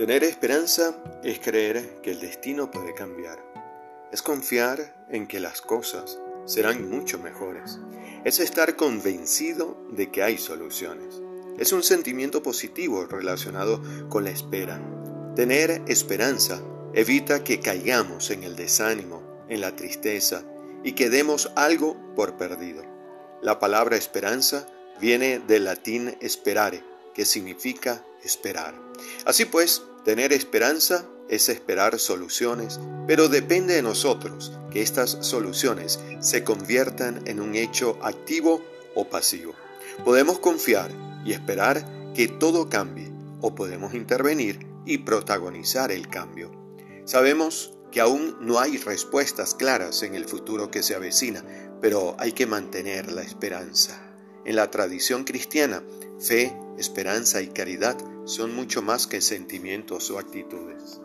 Tener esperanza es creer que el destino puede cambiar. Es confiar en que las cosas serán mucho mejores. Es estar convencido de que hay soluciones. Es un sentimiento positivo relacionado con la espera. Tener esperanza evita que caigamos en el desánimo, en la tristeza y que demos algo por perdido. La palabra esperanza viene del latín esperare, que significa esperar. Así pues, tener esperanza es esperar soluciones, pero depende de nosotros que estas soluciones se conviertan en un hecho activo o pasivo. Podemos confiar y esperar que todo cambie o podemos intervenir y protagonizar el cambio. Sabemos que aún no hay respuestas claras en el futuro que se avecina, pero hay que mantener la esperanza. En la tradición cristiana, fe, esperanza y caridad son mucho más que sentimientos o actitudes.